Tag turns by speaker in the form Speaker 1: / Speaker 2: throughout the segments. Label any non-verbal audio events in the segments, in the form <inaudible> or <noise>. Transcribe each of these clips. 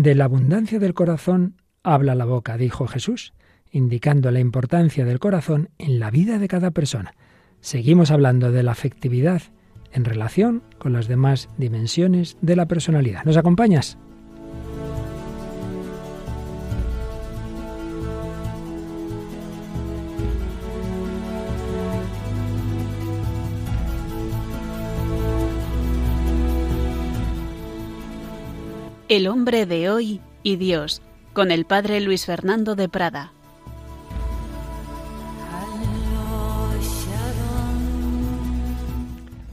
Speaker 1: De la abundancia del corazón habla la boca, dijo Jesús, indicando la importancia del corazón en la vida de cada persona. Seguimos hablando de la afectividad en relación con las demás dimensiones de la personalidad. ¿Nos acompañas?
Speaker 2: El hombre de hoy y Dios, con el padre Luis Fernando de Prada.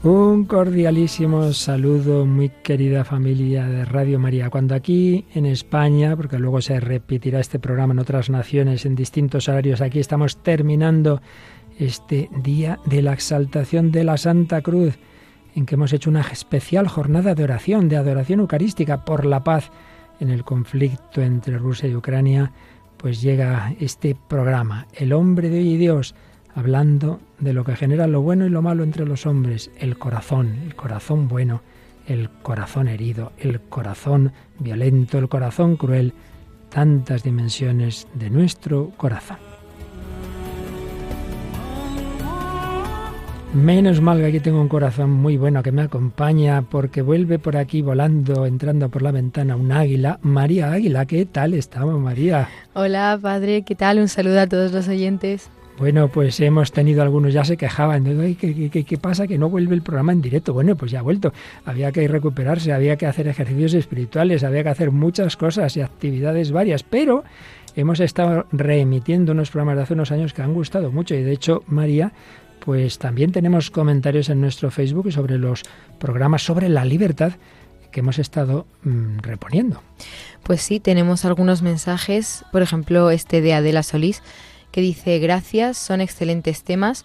Speaker 1: Un cordialísimo saludo, muy querida familia de Radio María. Cuando aquí en España, porque luego se repetirá este programa en otras naciones en distintos horarios, aquí estamos terminando este día de la exaltación de la Santa Cruz, en que hemos hecho una especial jornada de oración, de adoración eucarística por la paz en el conflicto entre Rusia y Ucrania, pues llega este programa, El hombre de hoy y Dios, hablando de lo que genera lo bueno y lo malo entre los hombres, el corazón, el corazón bueno, el corazón herido, el corazón violento, el corazón cruel, tantas dimensiones de nuestro corazón. Menos mal que aquí tengo un corazón muy bueno que me acompaña porque vuelve por aquí volando, entrando por la ventana un águila. María Águila, ¿qué tal estamos, María?
Speaker 3: Hola, padre, ¿qué tal? Un saludo a todos los oyentes.
Speaker 1: Bueno, pues hemos tenido algunos, ya se quejaban, ¿qué, qué, qué pasa? Que no vuelve el programa en directo. Bueno, pues ya ha vuelto. Había que recuperarse, había que hacer ejercicios espirituales, había que hacer muchas cosas y actividades varias, pero hemos estado reemitiendo unos programas de hace unos años que han gustado mucho y de hecho, María, pues también tenemos comentarios en nuestro Facebook sobre los programas sobre la libertad que hemos estado mm, reponiendo.
Speaker 3: Pues sí, tenemos algunos mensajes, por ejemplo, este de Adela Solís que dice, gracias, son excelentes temas.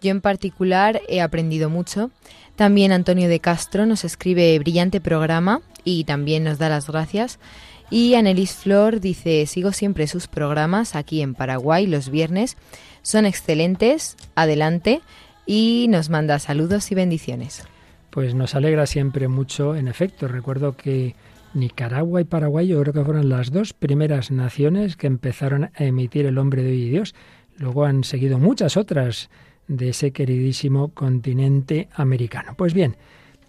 Speaker 3: Yo en particular he aprendido mucho. También Antonio de Castro nos escribe brillante programa y también nos da las gracias. Y Anelis Flor dice, sigo siempre sus programas aquí en Paraguay los viernes. Son excelentes, adelante. Y nos manda saludos y bendiciones.
Speaker 1: Pues nos alegra siempre mucho, en efecto. Recuerdo que Nicaragua y Paraguay yo creo que fueron las dos primeras naciones que empezaron a emitir El hombre de hoy y Dios. Luego han seguido muchas otras de ese queridísimo continente americano. Pues bien,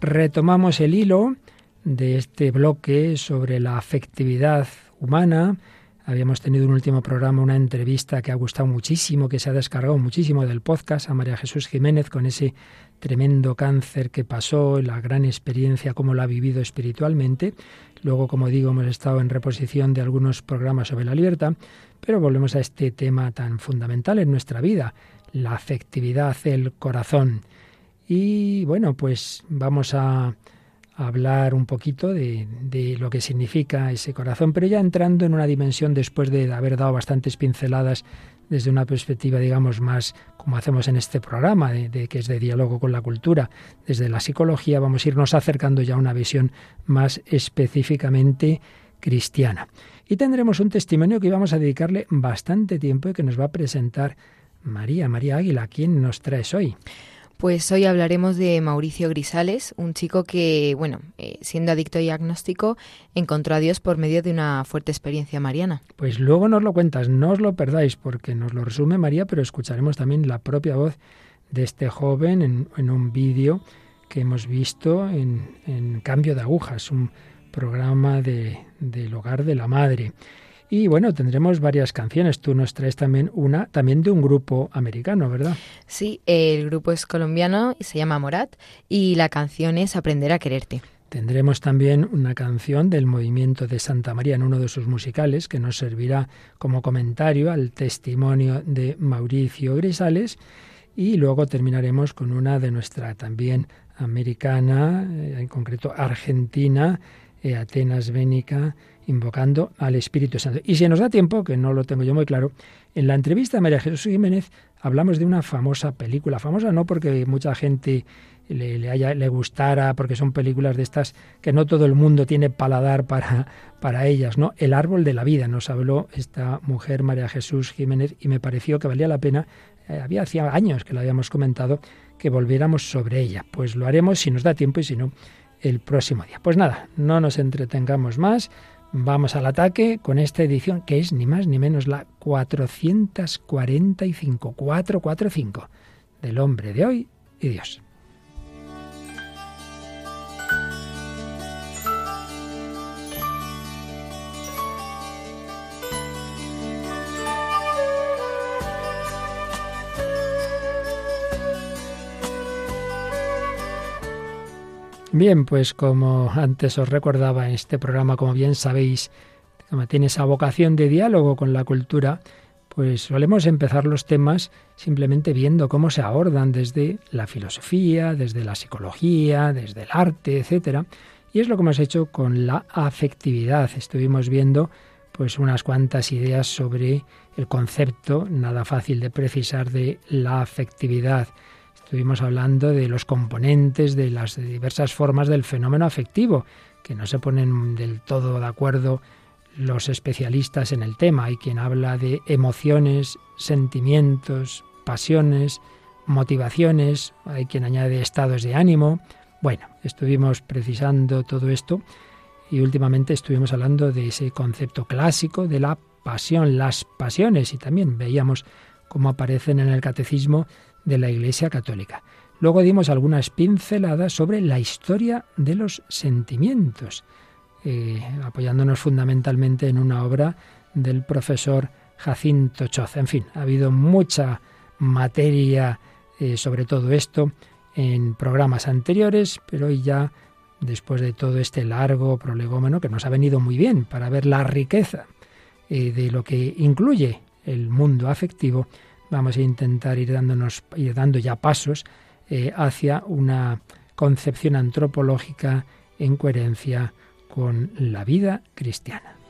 Speaker 1: retomamos el hilo de este bloque sobre la afectividad humana. Habíamos tenido un último programa, una entrevista que ha gustado muchísimo, que se ha descargado muchísimo del podcast a María Jesús Jiménez con ese tremendo cáncer que pasó, la gran experiencia, cómo la ha vivido espiritualmente. Luego, como digo, hemos estado en reposición de algunos programas sobre la libertad, pero volvemos a este tema tan fundamental en nuestra vida, la afectividad, el corazón. Y bueno, pues vamos a hablar un poquito de, lo que significa ese corazón, pero ya entrando en una dimensión después de haber dado bastantes pinceladas desde una perspectiva, digamos, más como hacemos en este programa, de, que es de diálogo con la cultura, desde la psicología, vamos a irnos acercando ya a una visión más específicamente cristiana. Y tendremos un testimonio que vamos a dedicarle bastante tiempo y que nos va a presentar María, María Águila. ¿Quién nos traes hoy?
Speaker 3: Pues hoy hablaremos de Mauricio Grisales, un chico que, bueno, eh, siendo adicto y agnóstico, encontró a Dios por medio de una fuerte experiencia mariana.
Speaker 1: Pues luego nos lo cuentas, no os lo perdáis, porque nos lo resume María, pero escucharemos también la propia voz de este joven en, un vídeo que hemos visto en, Cambio de Agujas, un programa de, del hogar de la madre. Y bueno, tendremos varias canciones. Tú nos traes también una, también de un grupo americano, ¿verdad?
Speaker 3: Sí, el grupo es colombiano y se llama Morat y la canción es Aprender a quererte.
Speaker 1: Tendremos también una canción del movimiento de Santa María en uno de sus musicales que nos servirá como comentario al testimonio de Mauricio Grisales y luego terminaremos con una de nuestra también americana, eh, en concreto argentina, eh, Atenas Bénica, invocando al Espíritu Santo. Y si nos da tiempo, que no lo tengo yo muy claro, en la entrevista a María Jesús Jiménez hablamos de una famosa película, famosa no porque mucha gente le, haya, le gustara, porque son películas de estas que no todo el mundo tiene paladar para, para ellas, ¿no? El árbol de la vida nos habló esta mujer María Jesús Jiménez y me pareció que valía la pena, eh, había hacía años que lo habíamos comentado, que volviéramos sobre ella. Pues lo haremos si nos da tiempo y si no, el próximo día. Pues nada, no nos entretengamos más, vamos al ataque con esta edición que es ni más ni menos la 445, 445 del hombre de hoy y Dios. Bien, pues como antes os recordaba, este programa, como bien sabéis, tiene esa vocación de diálogo con la cultura, pues solemos empezar los temas simplemente viendo cómo se abordan desde la filosofía, desde la psicología, desde el arte, etcétera. Y es lo que hemos hecho con la afectividad. Estuvimos viendo pues unas cuantas ideas sobre el concepto, nada fácil de precisar, de la afectividad. Estuvimos hablando de los componentes, de las diversas formas del fenómeno afectivo, que no se ponen del todo de acuerdo los especialistas en el tema. Hay quien habla de emociones, sentimientos, pasiones, motivaciones, hay quien añade estados de ánimo. Bueno, estuvimos precisando todo esto y últimamente estuvimos hablando de ese concepto clásico de la pasión, las pasiones, y también veíamos cómo aparecen en el catecismo de la Iglesia Católica. Luego dimos algunas pinceladas sobre la historia de los sentimientos, eh, apoyándonos fundamentalmente en una obra del profesor Jacinto Choz. En fin, ha habido mucha materia eh, sobre todo esto en programas anteriores, pero hoy ya, después de todo este largo prolegómeno que nos ha venido muy bien para ver la riqueza eh, de lo que incluye el mundo afectivo, vamos a intentar ir, dándonos, ir dando ya pasos eh, hacia una concepción antropológica en coherencia con la vida cristiana.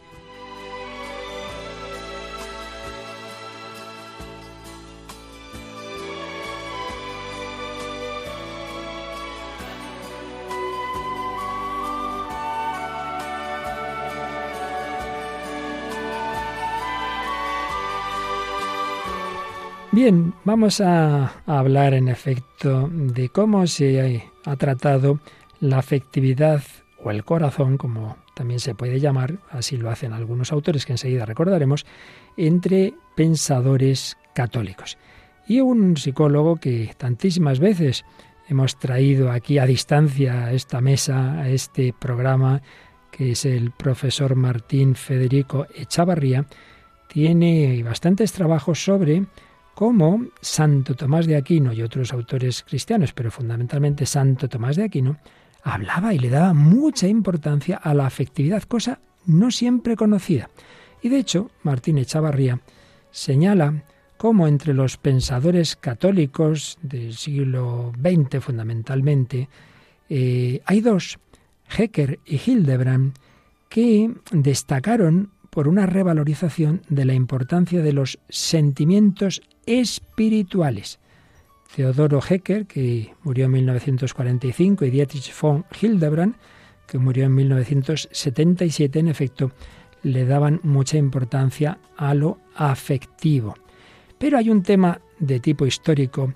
Speaker 1: Bien, vamos a, hablar en efecto de cómo se ha tratado la afectividad o el corazón, como también se puede llamar, así lo hacen algunos autores que enseguida recordaremos, entre pensadores católicos. Y un psicólogo que tantísimas veces hemos traído aquí a distancia a esta mesa, a este programa, que es el profesor Martín Federico Echavarría, tiene bastantes trabajos sobre como Santo Tomás de Aquino y otros autores cristianos, pero fundamentalmente Santo Tomás de Aquino, hablaba y le daba mucha importancia a la afectividad, cosa no siempre conocida. Y de hecho, Martín Echavarría señala cómo entre los pensadores católicos del siglo XX fundamentalmente, eh, hay dos, Hecker y Hildebrand, que destacaron por una revalorización de la importancia de los sentimientos espirituales. Theodoro Hecker, que murió en 1945, y Dietrich von Hildebrand, que murió en 1977, en efecto, le daban mucha importancia a lo afectivo. Pero hay un tema de tipo histórico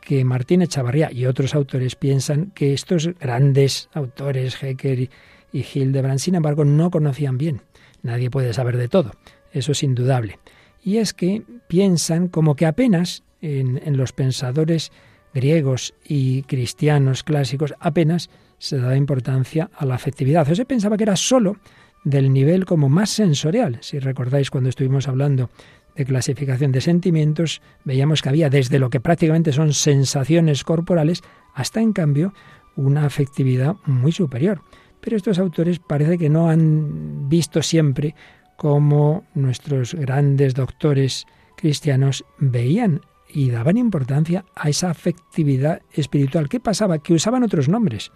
Speaker 1: que Martín Echavarría y otros autores piensan que estos grandes autores, Hecker y Hildebrand, sin embargo, no conocían bien. Nadie puede saber de todo, eso es indudable y es que piensan como que apenas en, los pensadores griegos y cristianos clásicos apenas se daba importancia a la afectividad. O se pensaba que era sólo del nivel como más sensorial. Si recordáis cuando estuvimos hablando de clasificación de sentimientos, veíamos que había desde lo que prácticamente son sensaciones corporales hasta en cambio una afectividad muy superior. Pero estos autores parece que no han visto siempre cómo nuestros grandes doctores cristianos veían y daban importancia a esa afectividad espiritual. ¿Qué pasaba? Que usaban otros nombres.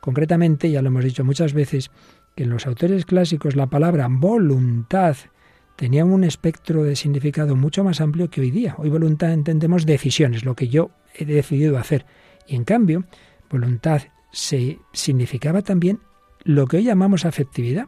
Speaker 1: Concretamente, ya lo hemos dicho muchas veces, que en los autores clásicos la palabra voluntad tenía un espectro de significado mucho más amplio que hoy día. Hoy voluntad entendemos decisiones, lo que yo he decidido hacer. Y en cambio, voluntad se significaba también lo que hoy llamamos afectividad.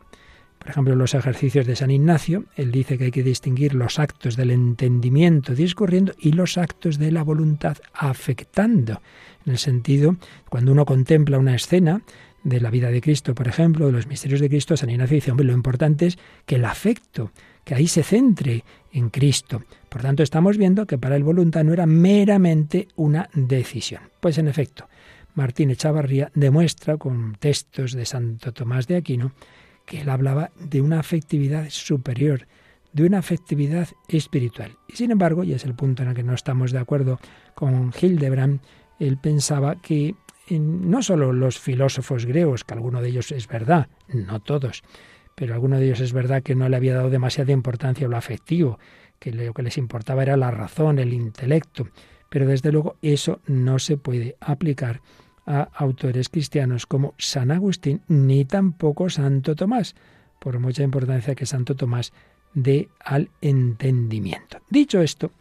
Speaker 1: Por ejemplo, los ejercicios de San Ignacio, él dice que hay que distinguir los actos del entendimiento discurriendo y los actos de la voluntad afectando. En el sentido, cuando uno contempla una escena de la vida de Cristo, por ejemplo, de los misterios de Cristo, San Ignacio dice, hombre, lo importante es que el afecto, que ahí se centre en Cristo. Por tanto, estamos viendo que para el voluntad no era meramente una decisión. Pues en efecto, Martín Echavarría demuestra con textos de Santo Tomás de Aquino que él hablaba de una afectividad superior, de una afectividad espiritual. Y sin embargo, y es el punto en el que no estamos de acuerdo con Hildebrand, él pensaba que no solo los filósofos griegos, que alguno de ellos es verdad, no todos, pero alguno de ellos es verdad que no le había dado demasiada importancia a lo afectivo, que lo que les importaba era la razón, el intelecto, pero desde luego eso no se puede aplicar a autores cristianos como San Agustín ni tampoco Santo Tomás, por mucha importancia que Santo Tomás dé al entendimiento. Dicho esto,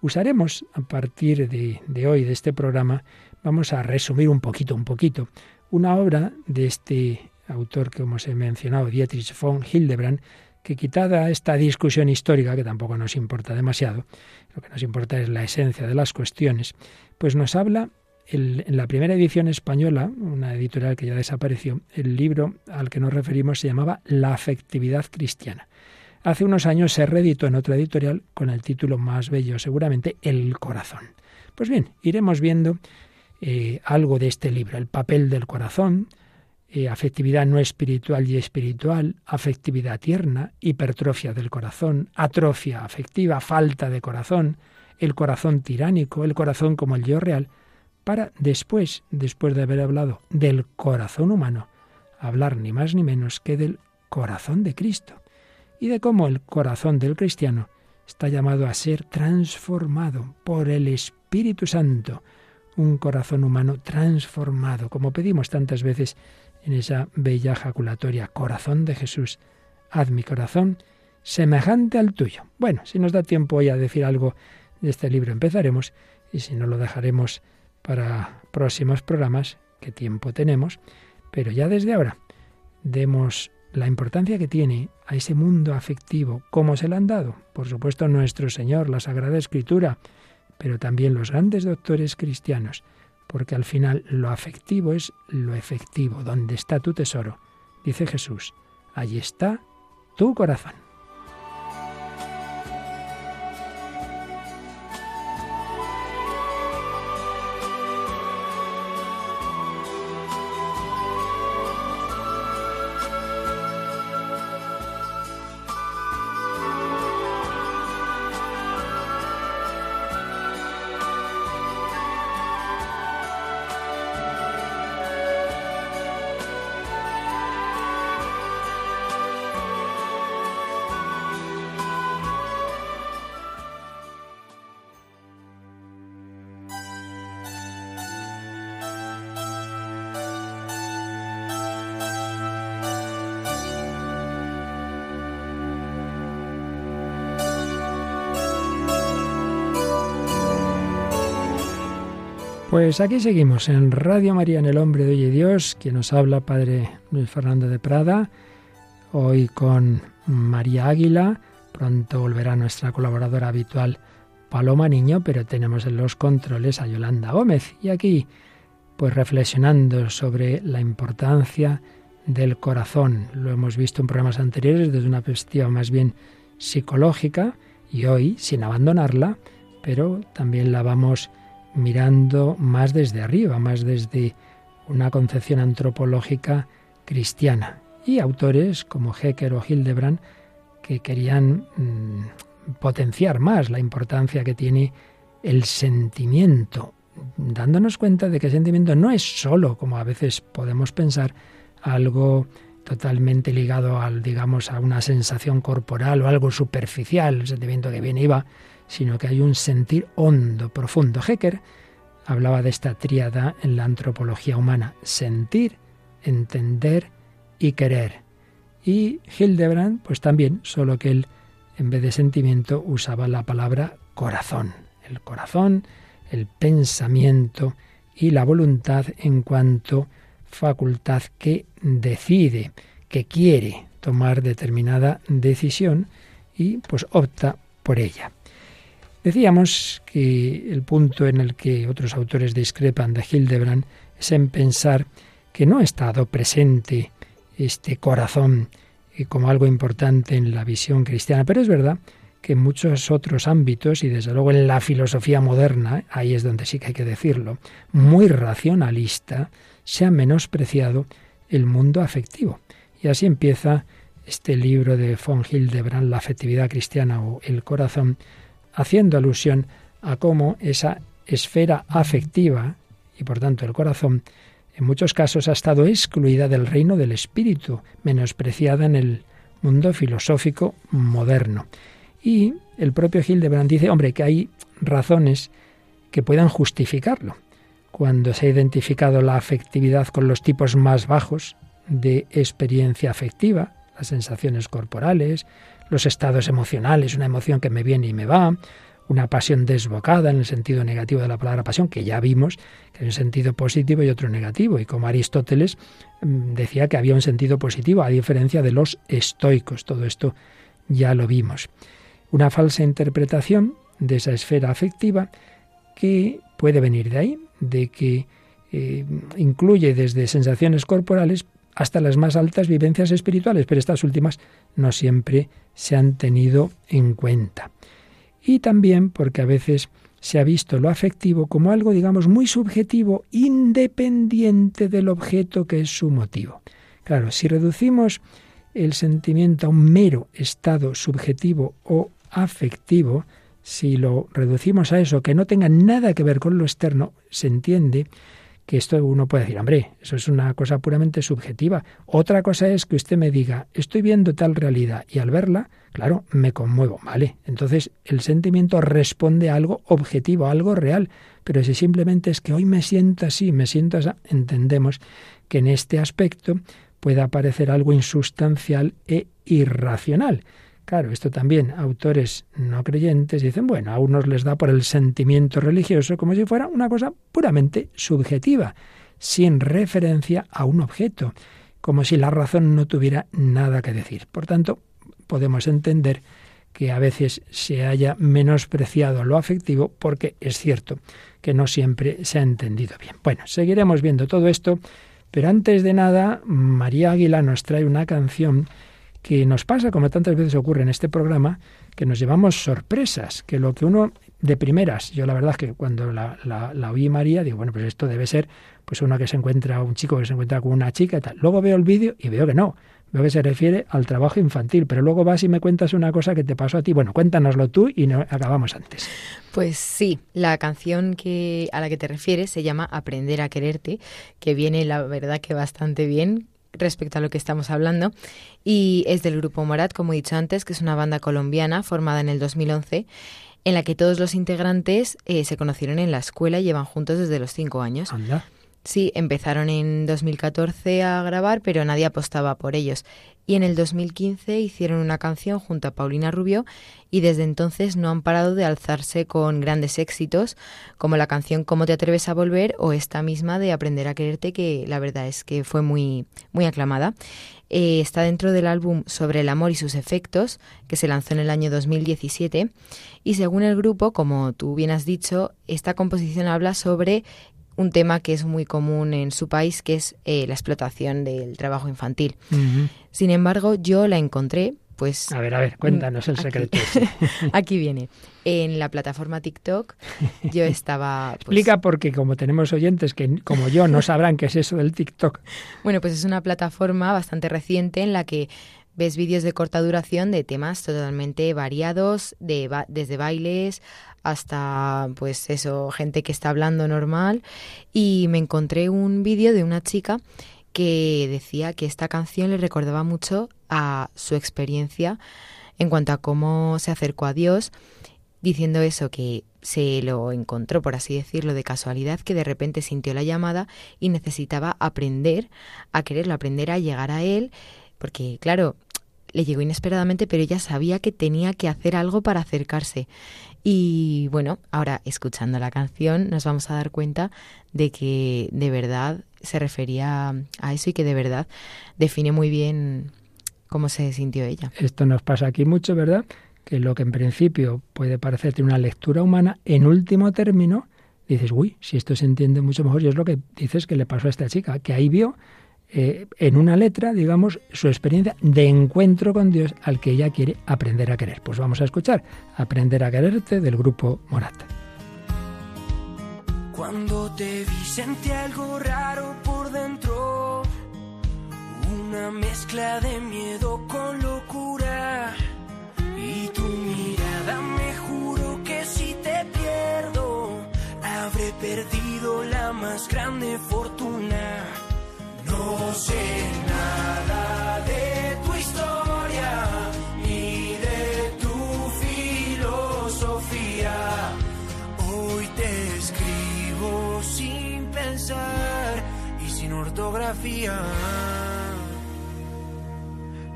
Speaker 1: usaremos a partir de, de hoy, de este programa, vamos a resumir un poquito, un poquito, una obra de este autor que hemos mencionado, Dietrich von Hildebrand, que quitada esta discusión histórica, que tampoco nos importa demasiado, lo que nos importa es la esencia de las cuestiones, pues nos habla en la primera edición española, una editorial que ya desapareció, el libro al que nos referimos se llamaba La afectividad cristiana. Hace unos años se reeditó en otra editorial con el título más bello, seguramente, El corazón. Pues bien, iremos viendo eh, algo de este libro, el papel del corazón, eh, afectividad no espiritual y espiritual, afectividad tierna, hipertrofia del corazón, atrofia afectiva, falta de corazón, el corazón tiránico, el corazón como el yo real, para después, después de haber hablado del corazón humano, hablar ni más ni menos que del corazón de Cristo y de cómo el corazón del cristiano está llamado a ser transformado por el Espíritu Santo, un corazón humano transformado, como pedimos tantas veces en esa bella jaculatoria, corazón de Jesús, haz mi corazón semejante al tuyo. Bueno, si nos da tiempo hoy a decir algo de este libro, empezaremos, y si no lo dejaremos para próximos programas, qué tiempo tenemos, pero ya desde ahora demos la importancia que tiene a ese mundo afectivo, cómo se le han dado, por supuesto nuestro Señor, la Sagrada Escritura, pero también los grandes doctores cristianos, porque al final lo afectivo es lo efectivo, donde está tu tesoro, dice Jesús, allí está tu corazón. Pues aquí seguimos en Radio María en el Hombre de Hoy Dios, quien nos habla, Padre Luis Fernando de Prada, hoy con María Águila, pronto volverá nuestra colaboradora habitual Paloma Niño, pero tenemos en los controles a Yolanda Gómez y aquí pues reflexionando sobre la importancia del corazón. Lo hemos visto en programas anteriores desde una perspectiva más bien psicológica y hoy, sin abandonarla, pero también la vamos mirando más desde arriba, más desde una concepción antropológica cristiana. Y autores como Hecker o Hildebrand que querían mm, potenciar más la importancia que tiene el sentimiento, dándonos cuenta de que el sentimiento no es solo, como a veces podemos pensar, algo totalmente ligado al, digamos, a una sensación corporal o algo superficial, el sentimiento que viene y va, sino que hay un sentir hondo, profundo. Hecker hablaba de esta tríada en la antropología humana, sentir, entender y querer. Y Hildebrand, pues también, solo que él, en vez de sentimiento, usaba la palabra corazón. El corazón, el pensamiento y la voluntad en cuanto facultad que decide, que quiere tomar determinada decisión y pues opta por ella. Decíamos que el punto en el que otros autores discrepan de Hildebrand es en pensar que no ha estado presente este corazón eh, como algo importante en la visión cristiana, pero es verdad que en muchos otros ámbitos, y desde luego en la filosofía moderna, ahí es donde sí que hay que decirlo, muy racionalista, se ha menospreciado el mundo afectivo. Y así empieza este libro de von Hildebrand, La afectividad cristiana o el corazón, haciendo alusión a cómo esa esfera afectiva, y por tanto el corazón, en muchos casos ha estado excluida del reino del espíritu, menospreciada en el mundo filosófico moderno. Y el propio Hildebrand dice, hombre, que hay razones que puedan justificarlo. Cuando se ha identificado la afectividad con los tipos más bajos de experiencia afectiva, las sensaciones corporales, los estados emocionales, una emoción que me viene y me va, una pasión desbocada en el sentido negativo de la palabra pasión, que ya vimos que hay un sentido positivo y otro negativo, y como Aristóteles mm, decía que había un sentido positivo, a diferencia de los estoicos, todo esto ya lo vimos. Una falsa interpretación de esa esfera afectiva que puede venir de ahí, de que eh, incluye desde sensaciones corporales hasta las más altas vivencias espirituales, pero estas últimas no siempre se han tenido en cuenta. Y también porque a veces se ha visto lo afectivo como algo, digamos, muy subjetivo, independiente del objeto que es su motivo. Claro, si reducimos el sentimiento a un mero estado subjetivo o afectivo, si lo reducimos a eso, que no tenga nada que ver con lo externo, se entiende que esto uno puede decir, hombre, eso es una cosa puramente subjetiva. Otra cosa es que usted me diga, estoy viendo tal realidad y al verla, claro, me conmuevo, ¿vale? Entonces el sentimiento responde a algo objetivo, a algo real. Pero si simplemente es que hoy me siento así, me siento así, entendemos que en este aspecto puede aparecer algo insustancial e irracional. Claro, esto también autores no creyentes dicen, bueno, a unos les da por el sentimiento religioso como si fuera una cosa puramente subjetiva, sin referencia a un objeto, como si la razón no tuviera nada que decir. Por tanto, podemos entender que a veces se haya menospreciado lo afectivo porque es cierto que no siempre se ha entendido bien. Bueno, seguiremos viendo todo esto, pero antes de nada, María Águila nos trae una canción que nos pasa, como tantas veces ocurre en este programa, que nos llevamos sorpresas, que lo que uno de primeras, yo la verdad que cuando la, la, oí María, digo, bueno, pues esto debe ser pues uno que se encuentra, un chico que se encuentra con una chica y tal. Luego veo el vídeo y veo que no, veo que se refiere al trabajo infantil, pero luego vas y me cuentas una cosa que te pasó a ti. Bueno, cuéntanoslo tú y no, acabamos antes.
Speaker 3: Pues sí, la canción que a la que te refieres se llama Aprender a quererte, que viene la verdad que bastante bien respecto a lo que estamos hablando y es del grupo Morat, como he dicho antes, que es una banda colombiana formada en el 2011 en la que todos los integrantes eh, se conocieron en la escuela y llevan juntos desde los cinco años. Sí, empezaron en 2014 a grabar, pero nadie apostaba por ellos. Y en el 2015 hicieron una canción junto a Paulina Rubio y desde entonces no han parado de alzarse con grandes éxitos, como la canción Cómo te atreves a volver o esta misma de Aprender a quererte, que la verdad es que fue muy, muy aclamada. Eh, está dentro del álbum Sobre el amor y sus efectos, que se lanzó en el año 2017. Y según el grupo, como tú bien has dicho, esta composición habla sobre un tema que es muy común en su país, que es eh, la explotación del trabajo infantil. Sin embargo, yo la encontré, pues...
Speaker 1: A ver, a ver, cuéntanos el secreto. <laughs>
Speaker 3: Aquí viene. En la plataforma TikTok yo estaba...
Speaker 1: Pues Explica porque como tenemos oyentes que como yo no sabrán qué es eso del TikTok.
Speaker 3: Bueno, pues es una plataforma bastante reciente en la que ves vídeos de corta duración de temas totalmente variados, de desde bailes hasta pues eso, gente que está hablando normal. Y me encontré un vídeo de una chica que decía que esta canción le recordaba mucho a su experiencia en cuanto a cómo se acercó a Dios, diciendo eso que se lo encontró, por así decirlo, de casualidad, que de repente sintió la llamada y necesitaba aprender a quererlo, aprender a llegar a él, porque claro, le llegó inesperadamente, pero ella sabía que tenía que hacer algo para acercarse. Y bueno, ahora escuchando la canción nos vamos a dar cuenta de que de verdad se refería a eso y que de verdad define muy bien cómo se sintió ella.
Speaker 1: Esto nos pasa aquí mucho, ¿verdad? Que lo que en principio puede parecerte una lectura humana, en último término dices, uy, si esto se entiende mucho mejor, y es lo que dices que le pasó a esta chica, que ahí vio eh, en una letra, digamos, su experiencia de encuentro con Dios al que ella quiere aprender a querer. Pues vamos a escuchar Aprender a quererte del grupo Morata.
Speaker 4: Cuando te vi sentí algo raro por dentro, una mezcla de miedo con locura. Y tu mirada me juro que si te pierdo, habré perdido la más grande fortuna. No sé nada de tu historia ni de tu filosofía. Hoy te escribo sin pensar y sin ortografía.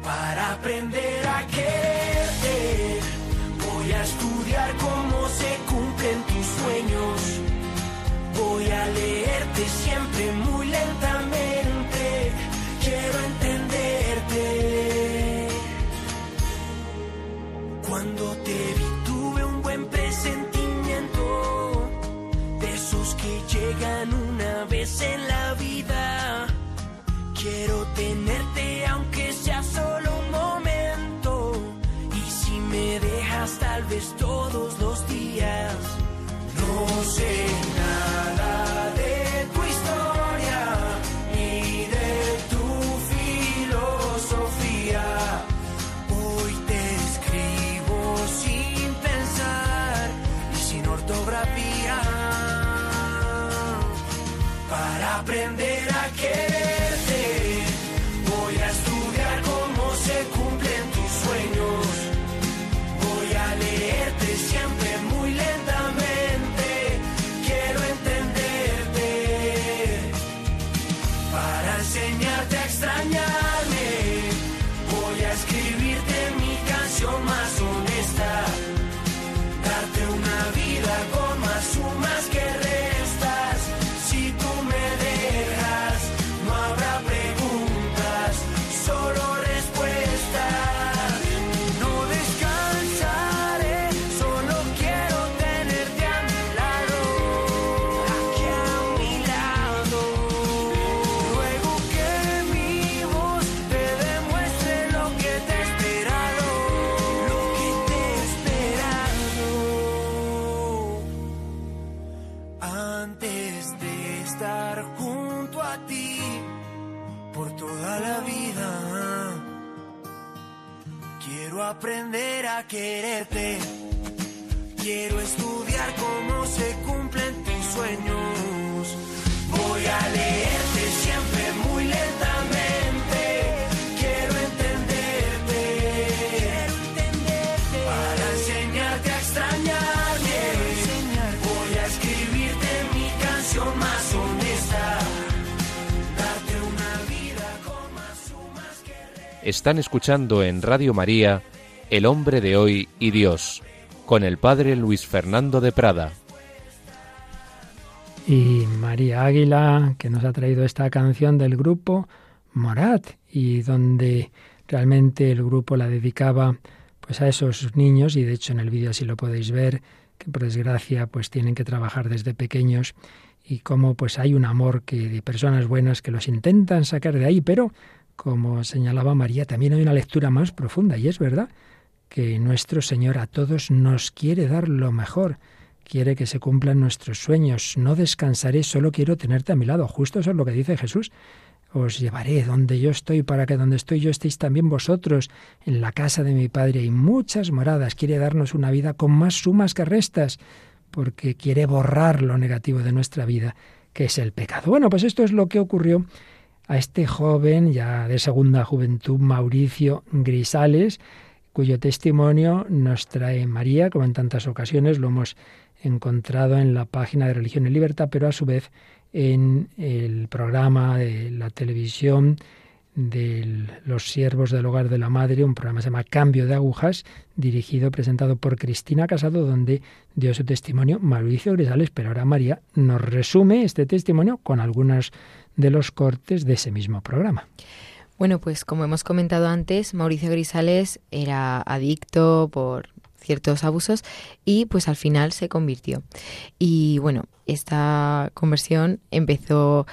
Speaker 4: Para aprender a quererte, voy a estudiar cómo se cumplen tus sueños. Voy a leerte siempre muy lentamente. Cuando te vi tuve un buen presentimiento. De esos que llegan una vez en la vida. Quiero tenerte aunque sea solo un momento. Y si me dejas tal vez todos los días. No sé Para aprender a quererte, quererte. Quiero estudiar cómo se cumplen tus sueños. Voy a leerte siempre muy lentamente. Quiero entenderte. Para enseñarte a extrañarme. Voy a escribirte mi canción más honesta. Darte una vida con más sumas que
Speaker 5: Están escuchando en Radio María El hombre de hoy y Dios, con el padre Luis Fernando de Prada.
Speaker 1: Y María Águila, que nos ha traído esta canción del grupo Morat, y donde realmente el grupo la dedicaba pues a esos niños, y de hecho en el vídeo así lo podéis ver, que por desgracia pues tienen que trabajar desde pequeños y cómo pues hay un amor que de personas buenas que los intentan sacar de ahí, pero como señalaba María, también hay una lectura más profunda y es verdad que nuestro Señor a todos nos quiere dar lo mejor, quiere que se cumplan nuestros sueños. No descansaré, solo quiero tenerte a mi lado. Justo eso es lo que dice Jesús. Os llevaré donde yo estoy para que donde estoy yo estéis también vosotros. En la casa de mi Padre hay muchas moradas. Quiere darnos una vida con más sumas que restas, porque quiere borrar lo negativo de nuestra vida, que es el pecado. Bueno, pues esto es lo que ocurrió a este joven ya de segunda juventud, Mauricio Grisales, cuyo testimonio nos trae María, como en tantas ocasiones lo hemos encontrado en la página de Religión y Libertad, pero a su vez en el programa de la televisión de los siervos del hogar de la madre, un programa que se llama Cambio de Agujas, dirigido, presentado por Cristina Casado, donde dio su testimonio Mauricio Grisales, pero ahora María nos resume este testimonio con algunos de los cortes de ese mismo programa.
Speaker 3: Bueno, pues como hemos comentado antes, Mauricio Grisales era adicto por ciertos abusos y pues al final se convirtió. Y bueno, esta conversión empezó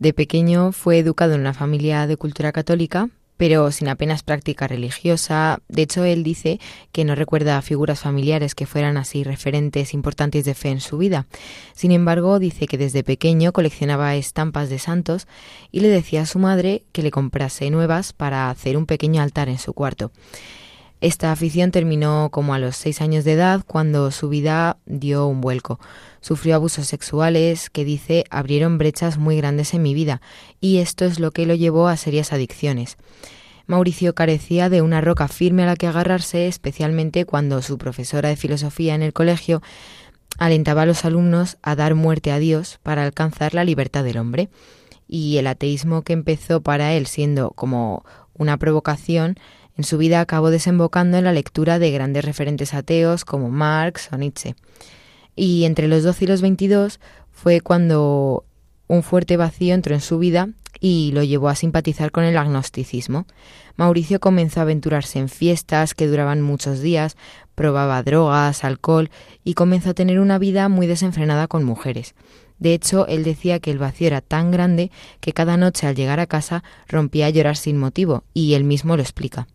Speaker 3: de pequeño, fue educado en una familia de cultura católica, pero sin apenas práctica religiosa. De hecho, él dice que no recuerda figuras familiares que fueran así referentes importantes de fe en su vida. Sin embargo, dice que desde pequeño coleccionaba estampas de santos y le decía a su madre que le comprase nuevas para hacer un pequeño altar en su cuarto. Esta afición terminó como a los seis años de edad, cuando su vida dio un vuelco. Sufrió abusos sexuales que dice abrieron brechas muy grandes en mi vida, y esto es lo que lo llevó a serias adicciones. Mauricio carecía de una roca firme a la que agarrarse, especialmente cuando su profesora de filosofía en el colegio alentaba a los alumnos a dar muerte a Dios para alcanzar la libertad del hombre. Y el ateísmo que empezó para él siendo como una provocación en su vida acabó desembocando en la lectura de grandes referentes ateos como Marx o Nietzsche. Y entre los 12 y los 22 fue cuando un fuerte vacío entró en su vida y lo llevó a simpatizar con el agnosticismo. Mauricio comenzó a aventurarse en fiestas que duraban muchos días, probaba drogas, alcohol y comenzó a tener una vida muy desenfrenada con mujeres. De hecho, él decía que el vacío era tan grande que cada noche al llegar a casa rompía a llorar sin motivo, y él mismo lo explica.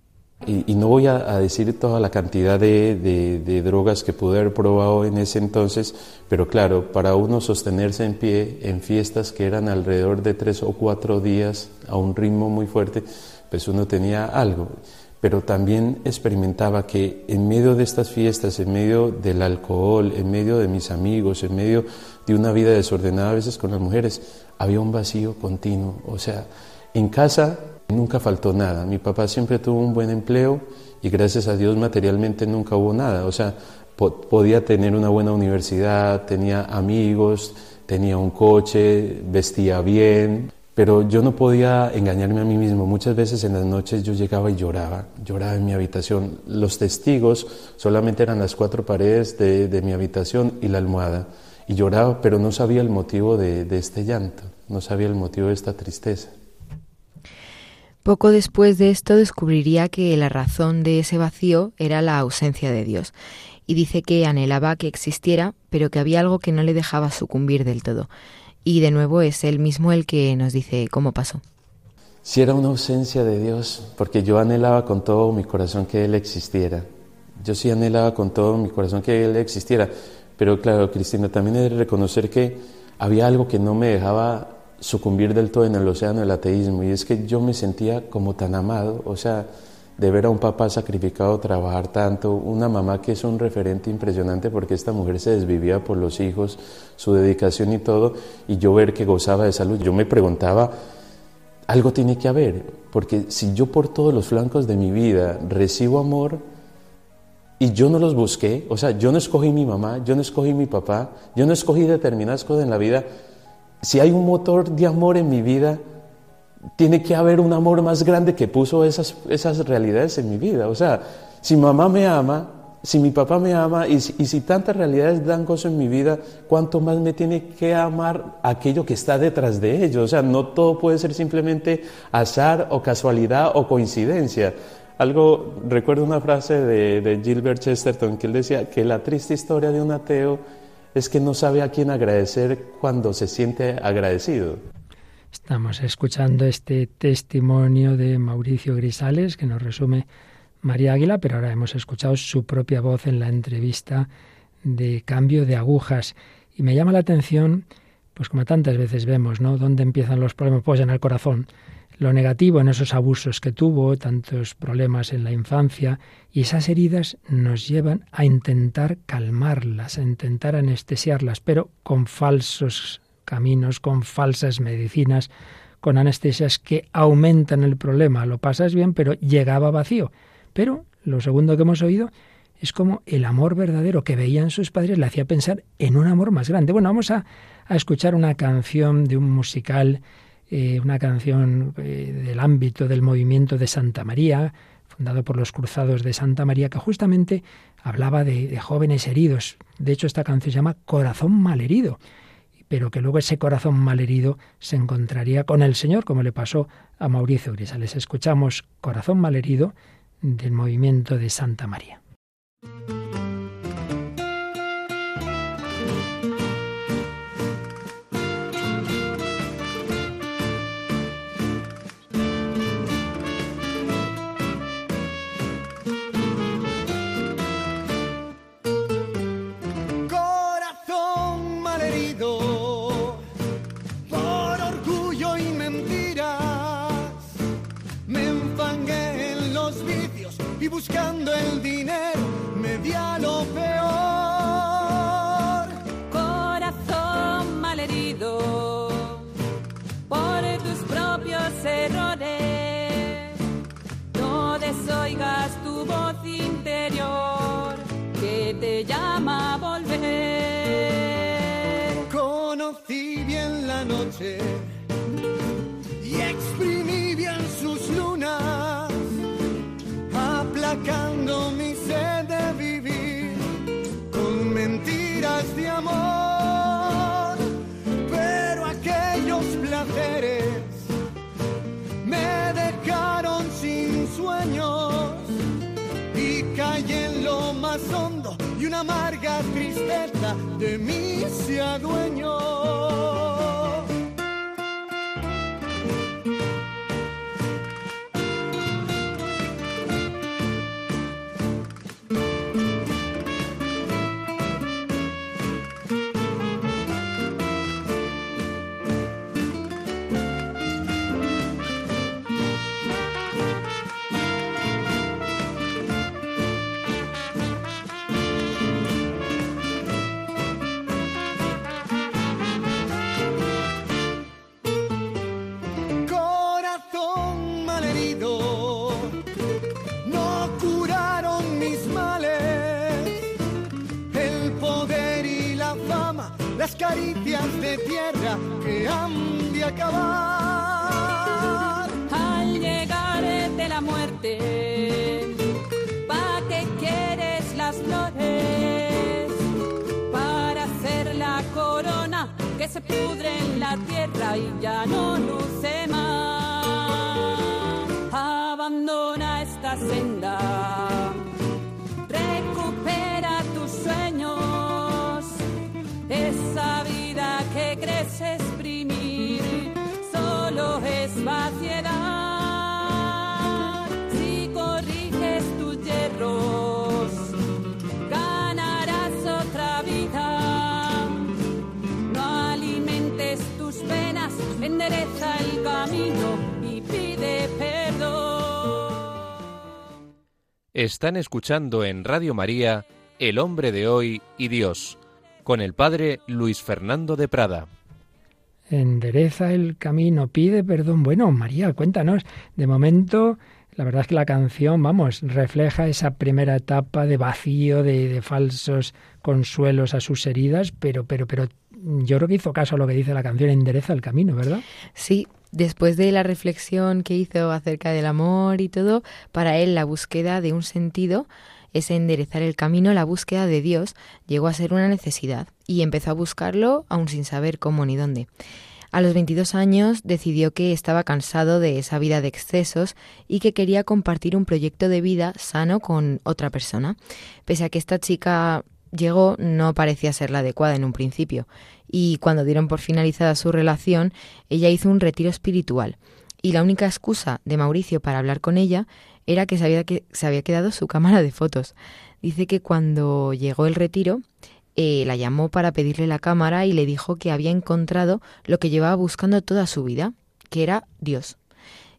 Speaker 6: Y, no voy a, decir toda la cantidad de, drogas que pude haber probado en ese entonces, pero claro, para uno sostenerse en pie en fiestas que eran alrededor de tres o cuatro días a un ritmo muy fuerte, pues uno tenía algo. Pero también experimentaba que en medio de estas fiestas, en medio del alcohol, en medio de mis amigos, en medio de una vida desordenada a veces con las mujeres, había un vacío continuo. O sea, en casa Nunca faltó nada. Mi papá siempre tuvo un buen empleo y gracias a Dios materialmente nunca hubo nada. O sea, podía tener una buena universidad, tenía amigos, tenía un coche, vestía bien, pero yo no podía engañarme a mí mismo. Muchas veces en las noches yo llegaba y lloraba, lloraba en mi habitación. Los testigos solamente eran las cuatro paredes de, mi habitación y la almohada. Y lloraba, pero no sabía el motivo de este llanto, no sabía el motivo de esta tristeza.
Speaker 3: Poco después de esto descubriría que la razón de ese vacío era la ausencia de Dios, y dice que anhelaba que existiera, pero que había algo que no le dejaba sucumbir del todo. Y de nuevo es él mismo el que nos dice cómo pasó.
Speaker 6: Si era una ausencia de Dios, porque yo anhelaba con todo mi corazón que Él existiera. Yo sí anhelaba con todo mi corazón que Él existiera. Pero claro, Cristina, también de reconocer que había algo que no me dejaba sucumbir del todo en el océano del ateísmo. Y es que yo me sentía como tan amado, o sea, de ver a un papá sacrificado trabajar tanto, una mamá que es un referente impresionante porque esta mujer se desvivía por los hijos, su dedicación y todo, y yo ver que gozaba de salud, yo me preguntaba, algo tiene que haber, porque si yo por todos los flancos de mi vida recibo amor y yo no los busqué, o sea, yo no escogí mi mamá, yo no escogí mi papá, yo no escogí determinadas cosas en la vida, si hay un motor de amor en mi vida, tiene que haber un amor más grande que puso esas, esas realidades en mi vida. O sea, si mamá me ama, si mi papá me ama y si, tantas realidades dan gozo en mi vida, ¿cuánto más me tiene que amar aquello que está detrás de ello? O sea, no todo puede ser simplemente azar o casualidad o coincidencia. Algo, recuerdo una frase de, de Gilbert Chesterton que él decía que la triste historia de un ateo es que no sabe a quién agradecer cuando se siente agradecido.
Speaker 1: Estamos escuchando este testimonio de Mauricio Grisales que nos resume María Águila, pero ahora hemos escuchado su propia voz en la entrevista de cambio de agujas. Y me llama la atención, pues como tantas veces vemos, ¿no? ¿Dónde empiezan los problemas? Pues en el corazón lo negativo en esos abusos que tuvo, tantos problemas en la infancia, y esas heridas nos llevan a intentar calmarlas, a intentar anestesiarlas, pero con falsos caminos, con falsas medicinas, con anestesias que aumentan el problema. Lo pasas bien, pero llegaba vacío. Pero lo segundo que hemos oído es como el amor verdadero que veían sus padres le hacía pensar en un amor más grande. Bueno, vamos a, a escuchar una canción de un musical eh, una canción eh, del ámbito del movimiento de Santa María, fundado por los cruzados de Santa María, que justamente hablaba de, jóvenes heridos. De hecho, esta canción se llama Corazón malherido, pero que luego ese corazón malherido se encontraría con el Señor, como le pasó a Mauricio Grisales. Escuchamos Corazón malherido del movimiento de Santa María.
Speaker 7: Buscando el dinero, me di a lo peor.
Speaker 8: Corazón malherido por tus propios errores, no desoigas tu voz interior que te llama a volver.
Speaker 7: Conocí bien la noche de mí se adueñó.
Speaker 5: Están escuchando en Radio María El hombre de hoy y Dios, con el padre Luis Fernando de Prada.
Speaker 1: Endereza el camino, pide perdón. Bueno, María, cuéntanos. De momento, la verdad es que la canción, vamos, refleja esa primera etapa de vacío, de, de falsos consuelos a sus heridas, pero, pero, pero yo creo que hizo caso a lo que dice la canción, endereza el camino, ¿verdad?
Speaker 3: Sí, después de la reflexión que hizo acerca del amor y todo, para él la búsqueda de un sentido, ese enderezar el camino, la búsqueda de Dios, llegó a ser una necesidad y empezó a buscarlo aún sin saber cómo ni dónde. A los 22 años decidió que estaba cansado de esa vida de excesos y que quería compartir un proyecto de vida sano con otra persona. Pese a que esta chica llegó, no parecía ser la adecuada en un principio, y cuando dieron por finalizada su relación, ella hizo un retiro espiritual, y la única excusa de Mauricio para hablar con ella era que se había, que, se había quedado su cámara de fotos. Dice que cuando llegó el retiro, eh, la llamó para pedirle la cámara y le dijo que había encontrado lo que llevaba buscando toda su vida, que era Dios.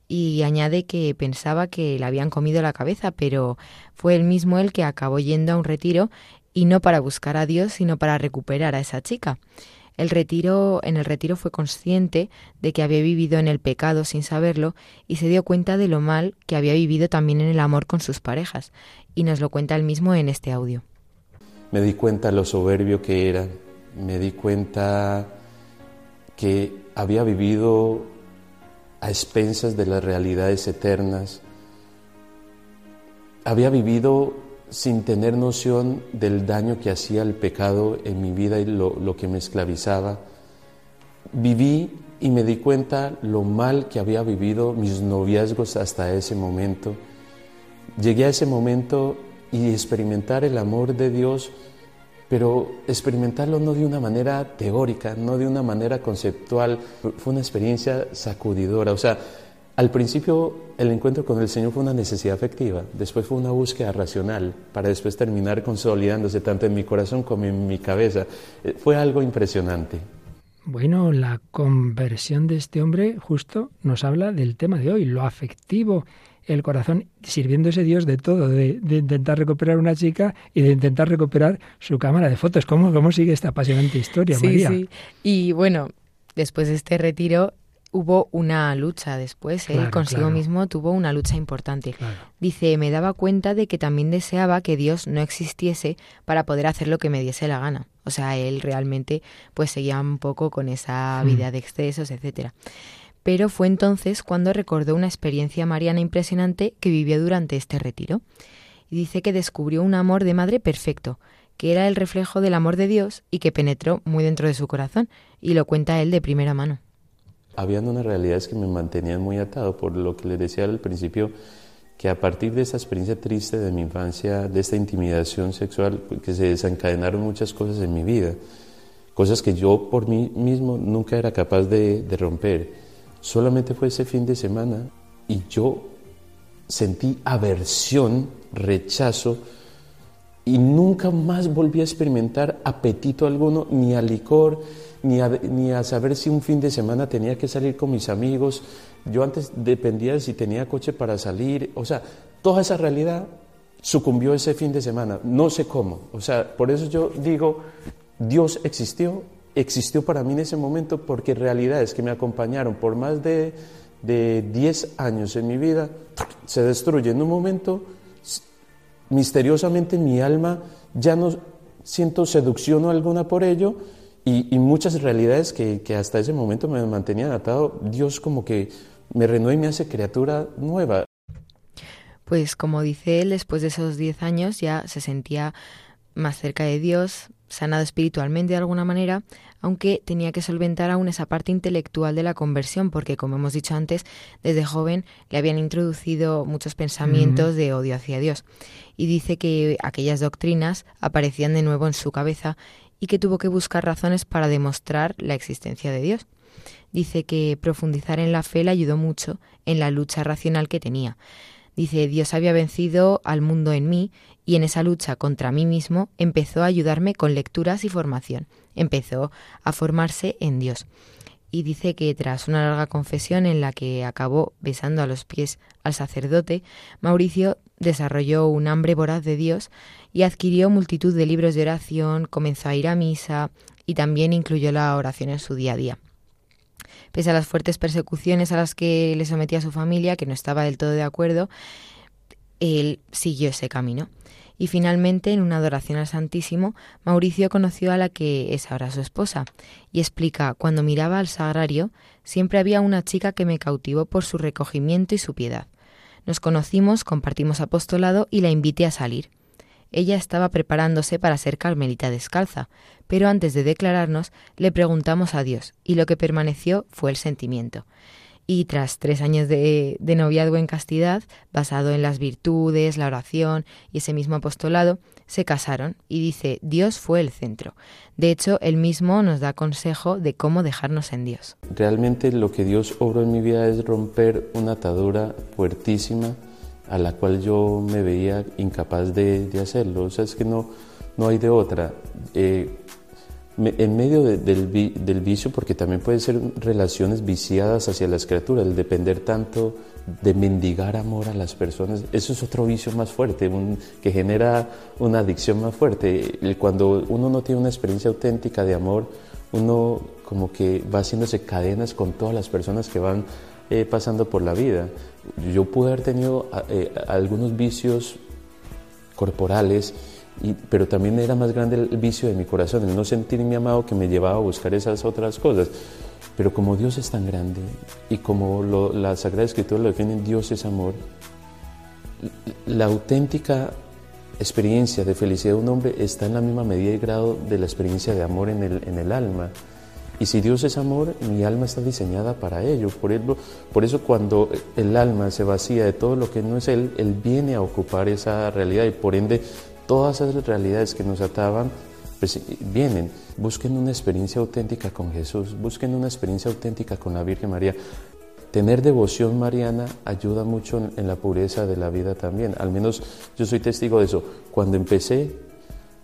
Speaker 3: Y añade que pensaba que le habían comido la cabeza, pero fue él mismo el que acabó yendo a un retiro y no para buscar a Dios, sino para recuperar a esa chica. El retiro, en el retiro fue consciente de que había vivido en el pecado sin saberlo y se dio cuenta de lo mal que había vivido también en el amor con sus parejas. Y nos lo cuenta él mismo en este audio.
Speaker 6: Me di cuenta lo soberbio que era, me di cuenta que había vivido a expensas de las realidades eternas, había vivido sin tener noción del daño que hacía el pecado en mi vida y lo, que me esclavizaba. Viví y me di cuenta lo mal que había vivido mis noviazgos hasta ese momento. Llegué a ese momento y experimentar el amor de Dios, pero experimentarlo no de una manera teórica, no de una manera conceptual, fue una experiencia sacudidora. O sea, al principio el encuentro con el Señor fue una necesidad afectiva, después fue una búsqueda racional, para después terminar consolidándose tanto en mi corazón como en mi cabeza. Fue algo impresionante.
Speaker 1: Bueno, la conversión de este hombre justo nos habla del tema de hoy, lo afectivo el corazón sirviéndose Dios de todo, de, intentar recuperar una chica y de intentar recuperar su cámara de fotos. ¿Cómo, cómo sigue esta apasionante historia, María?
Speaker 3: Sí, y bueno, después de este retiro hubo una lucha después, él consigo mismo tuvo una lucha importante. Dice, me daba cuenta de que también deseaba que Dios no existiese para poder hacer lo que me diese la gana. O sea, él realmente pues seguía un poco con esa hmm. vida de excesos, etcétera. Pero fue entonces cuando recordó una experiencia mariana impresionante que vivió durante este retiro. Y dice que descubrió un amor de madre perfecto, que era el reflejo del amor de Dios y que penetró muy dentro de su corazón, y lo cuenta él de primera mano
Speaker 6: habían unas realidades que me mantenían muy atado, por lo que les decía al principio, que a partir de esa experiencia triste de mi infancia, de esta intimidación sexual, que se desencadenaron muchas cosas en mi vida, cosas que yo por mí mismo nunca era capaz de, romper. Solamente fue ese fin de semana y yo sentí aversión, rechazo, y nunca más volví a experimentar apetito alguno, ni al licor, ni a, saber si un fin de semana tenía que salir con mis amigos. Yo antes dependía de si tenía coche para salir. O sea, toda esa realidad sucumbió ese fin de semana. No sé cómo. O sea, por eso yo digo, Dios existió, existió para mí en ese momento porque realidades que me acompañaron por más de, de 10 años en mi vida se destruyen en un momento. Misteriosamente mi alma ya no siento seducción alguna por ello y, muchas realidades que, que, hasta ese momento me mantenían atado, Dios como que me renueva y me hace criatura nueva.
Speaker 3: Pues como dice él, después de esos 10 años ya se sentía más cerca de Dios, sanado espiritualmente de alguna manera, aunque tenía que solventar aún esa parte intelectual de la conversión, porque como hemos dicho antes, desde joven le habían introducido muchos pensamientos de odio hacia Dios. Y dice que aquellas doctrinas aparecían de nuevo en su cabeza y que tuvo que buscar razones para demostrar la existencia de Dios. Dice que profundizar en la fe le ayudó mucho en la lucha racional que tenía. Dice, Dios había vencido al mundo en mí y en esa lucha contra mí mismo empezó a ayudarme con lecturas y formación. Empezó a formarse en Dios. Y dice que tras una larga confesión en la que acabó besando a los pies al sacerdote, Mauricio desarrolló un hambre voraz de Dios y adquirió multitud de libros de oración, comenzó a ir a misa y también incluyó la oración en su día a día. Pese a las fuertes persecuciones a las que le sometía su familia, que no estaba del todo de acuerdo, él siguió ese camino. Y finalmente, en una adoración al Santísimo, Mauricio conoció a la que es ahora su esposa, y explica, cuando miraba al sagrario, siempre había una chica que me cautivó por su recogimiento y su piedad. Nos conocimos, compartimos apostolado y la invité a salir. Ella estaba preparándose para ser carmelita descalza, pero antes de declararnos le preguntamos a Dios, y lo que permaneció fue el sentimiento. Y tras tres años de, de, noviazgo en castidad, basado en las virtudes, la oración y ese mismo apostolado, se casaron y dice, Dios fue el centro. De hecho, él mismo nos da consejo de cómo dejarnos en Dios.
Speaker 6: Realmente lo que Dios obró en mi vida es romper una atadura fuertísima a la cual yo me veía incapaz de, hacerlo. O sea, es que no, no hay de otra. Eh, en medio del, del, vicio, porque también pueden ser relaciones viciadas hacia las criaturas, el depender tanto de mendigar amor a las personas, eso es otro vicio más fuerte, que genera una adicción más fuerte. Cuando uno no tiene una experiencia auténtica de amor, uno como que va haciéndose cadenas con todas las personas que van eh, pasando por la vida. Yo pude haber tenido eh, algunos vicios corporales, y, pero también era más grande el vicio de mi corazón, el no sentirme amado que me llevaba a buscar esas otras cosas. Pero como Dios es tan grande y como la Sagrada Escritura lo define, Dios es amor, la auténtica experiencia de felicidad de un hombre está en la misma medida y grado de la experiencia de amor en el, en el alma. Y si Dios es amor, mi alma está diseñada para ello. Por, por eso cuando el alma se vacía de todo lo que no es Él, Él viene a ocupar esa realidad y por ende todas esas realidades que nos ataban pues, vienen. Busquen una experiencia auténtica con Jesús, busquen una experiencia auténtica con la Virgen María. Tener devoción mariana ayuda mucho en, en la pureza de la vida también. Al menos yo soy testigo de eso. Cuando empecé,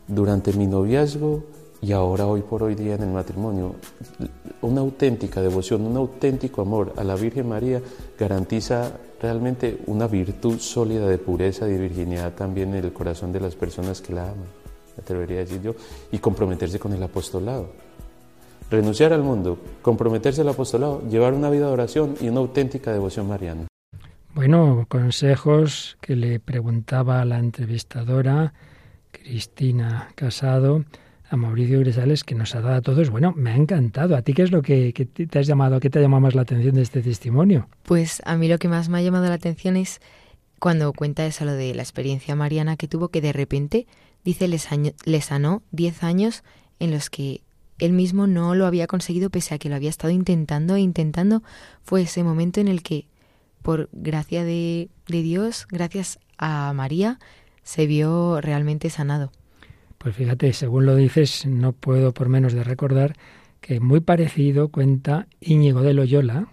Speaker 6: durante mi noviazgo, y ahora hoy por hoy día en el matrimonio, una auténtica devoción, un auténtico amor a la Virgen María garantiza realmente una virtud sólida de pureza y virginidad también en el corazón de las personas que la aman, me atrevería a decir yo, y comprometerse con el apostolado. Renunciar al mundo, comprometerse al apostolado, llevar una vida de oración y una auténtica devoción mariana.
Speaker 1: Bueno, consejos que le preguntaba a la entrevistadora Cristina Casado a Mauricio Gresales que nos ha dado a todos. Bueno, me ha encantado. ¿A ti qué es lo que, que te has llamado, qué te ha llamado más la atención de este testimonio?
Speaker 3: Pues a mí lo que más me ha llamado la atención es cuando cuenta eso lo de la experiencia mariana que tuvo que de repente, dice, le, sanó 10 años en los que él mismo no lo había conseguido pese a que lo había estado intentando e intentando. Fue ese momento en el que, por gracia de Dios, gracias a María, se vio realmente sanado.
Speaker 1: Pues fíjate, según lo dices, no puedo por menos de recordar que muy parecido cuenta Íñigo de Loyola,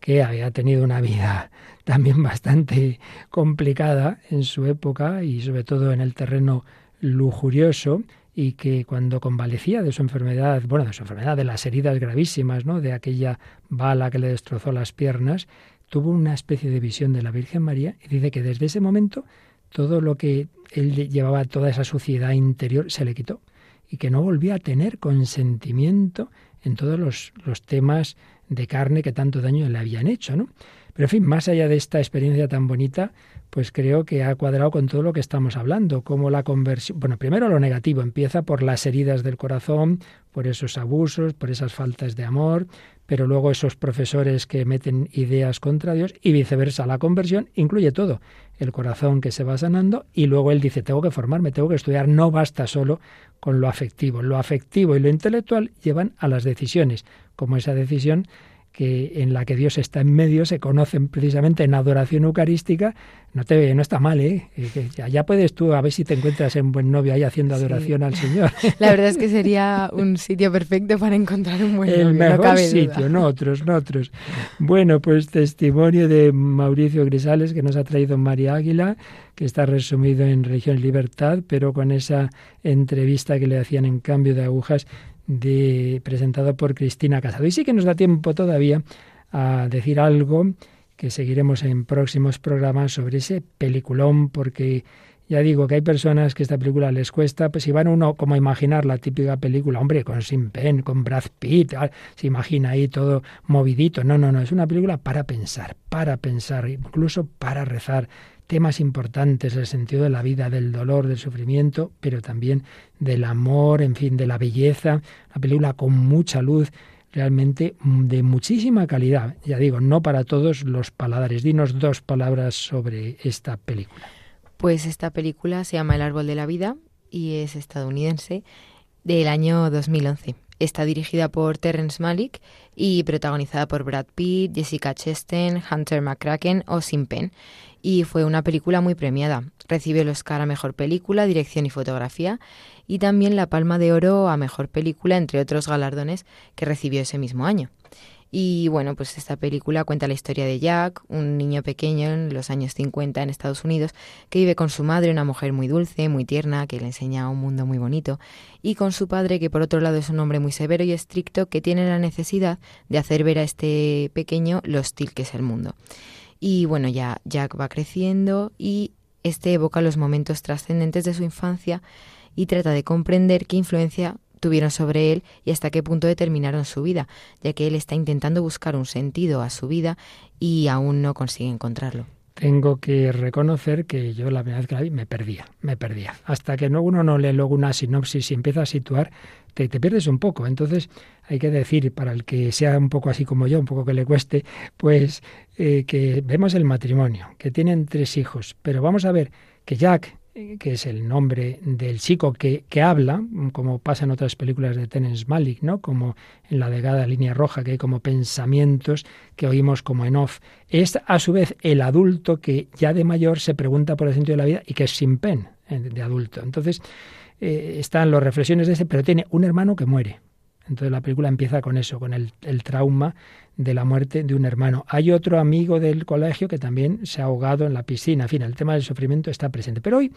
Speaker 1: que había tenido una vida <laughs> también bastante complicada en su época y sobre todo en el terreno lujurioso y que cuando convalecía de su enfermedad, bueno, de su enfermedad, de las heridas gravísimas, ¿no? de aquella bala que le destrozó las piernas, tuvo una especie de visión de la Virgen María y dice que desde ese momento todo lo que él llevaba, toda esa suciedad interior, se le quitó y que no volvía a tener consentimiento en todos los, los temas de carne que tanto daño le habían hecho, ¿no? Pero en fin, más allá de esta experiencia tan bonita, pues creo que ha cuadrado con todo lo que estamos hablando, como la conversión, bueno, primero lo negativo, empieza por las heridas del corazón, por esos abusos, por esas faltas de amor, pero luego esos profesores que meten ideas contra Dios y viceversa, la conversión incluye todo, el corazón que se va sanando y luego él dice, tengo que formarme, tengo que estudiar, no basta solo con lo afectivo, lo afectivo y lo intelectual llevan a las decisiones, como esa decisión que en la que Dios está en medio se conocen precisamente en adoración eucarística, no te no está mal, ¿eh? Ya, ya, puedes tú a ver si te encuentras en buen novio ahí haciendo adoración sí. al Señor. <laughs>
Speaker 3: La verdad es que <laughs> sería un sitio perfecto para encontrar un buen
Speaker 1: El
Speaker 3: novio.
Speaker 1: mejor
Speaker 3: no cabe
Speaker 1: sitio,
Speaker 3: duda.
Speaker 1: no otros, no otros. Bueno, pues testimonio de Mauricio Grisales que nos ha traído María Águila, que está resumido en Religión y Libertad, pero con esa entrevista que le hacían en cambio de agujas presentado por Cristina Casado. Y sí que nos da tiempo todavía a decir algo que seguiremos en próximos programas sobre ese peliculón, porque ya digo que hay personas que esta película les cuesta, pues si van uno como a imaginar la típica película, hombre, con Sin Pen, con Brad Pitt, se imagina ahí todo movidito. No, no, no, es una película para pensar, para pensar, incluso para rezar temas importantes, el sentido de la vida, del dolor, del sufrimiento, pero también del amor, en fin, de la belleza. Una película con mucha luz, realmente de muchísima calidad. Ya digo, no para todos los paladares. Dinos dos palabras sobre esta película.
Speaker 3: Pues esta película se llama El árbol de la vida y es estadounidense del año 2011. Está dirigida por Terrence Malick y protagonizada por Brad Pitt, Jessica Chastain, Hunter McCracken o Sin Penn. Y fue una película muy premiada. Recibió el Oscar a Mejor Película, Dirección y Fotografía y también la Palma de Oro a Mejor Película, entre otros galardones que recibió ese mismo año. Y bueno, pues esta película cuenta la historia de Jack, un niño pequeño en los años 50 en Estados Unidos, que vive con su madre, una mujer muy dulce, muy tierna, que le enseña un mundo muy bonito, y con su padre, que por otro lado es un hombre muy severo y estricto, que tiene la necesidad de hacer ver a este pequeño lo hostil que es el mundo. Y bueno, ya Jack va creciendo y este evoca los momentos trascendentes de su infancia y trata de comprender qué influencia tuvieron sobre él y hasta qué punto determinaron su vida, ya que él está intentando buscar un sentido a su vida y aún no consigue encontrarlo.
Speaker 1: Tengo que reconocer que yo la primera vez que la vi me perdía, me perdía. Hasta que no, uno no lee luego una sinopsis y empieza a situar, te, te, pierdes un poco. Entonces hay que decir, para el que sea un poco así como yo, un poco que le cueste, pues eh, que vemos el matrimonio, que tienen tres hijos, pero vamos a ver que Jack, que es el nombre del chico que, que, habla, como pasa en otras películas de Terence Malick, ¿no? como en la delgada línea roja, que hay como pensamientos que oímos como en off. Es a su vez el adulto que ya de mayor se pregunta por el sentido de la vida y que es sin pen de adulto. Entonces eh, están las reflexiones de ese, pero tiene un hermano que muere. Entonces la película empieza con eso, con el, el, trauma de la muerte de un hermano. Hay otro amigo del colegio que también se ha ahogado en la piscina. En fin, el tema del sufrimiento está presente. Pero hoy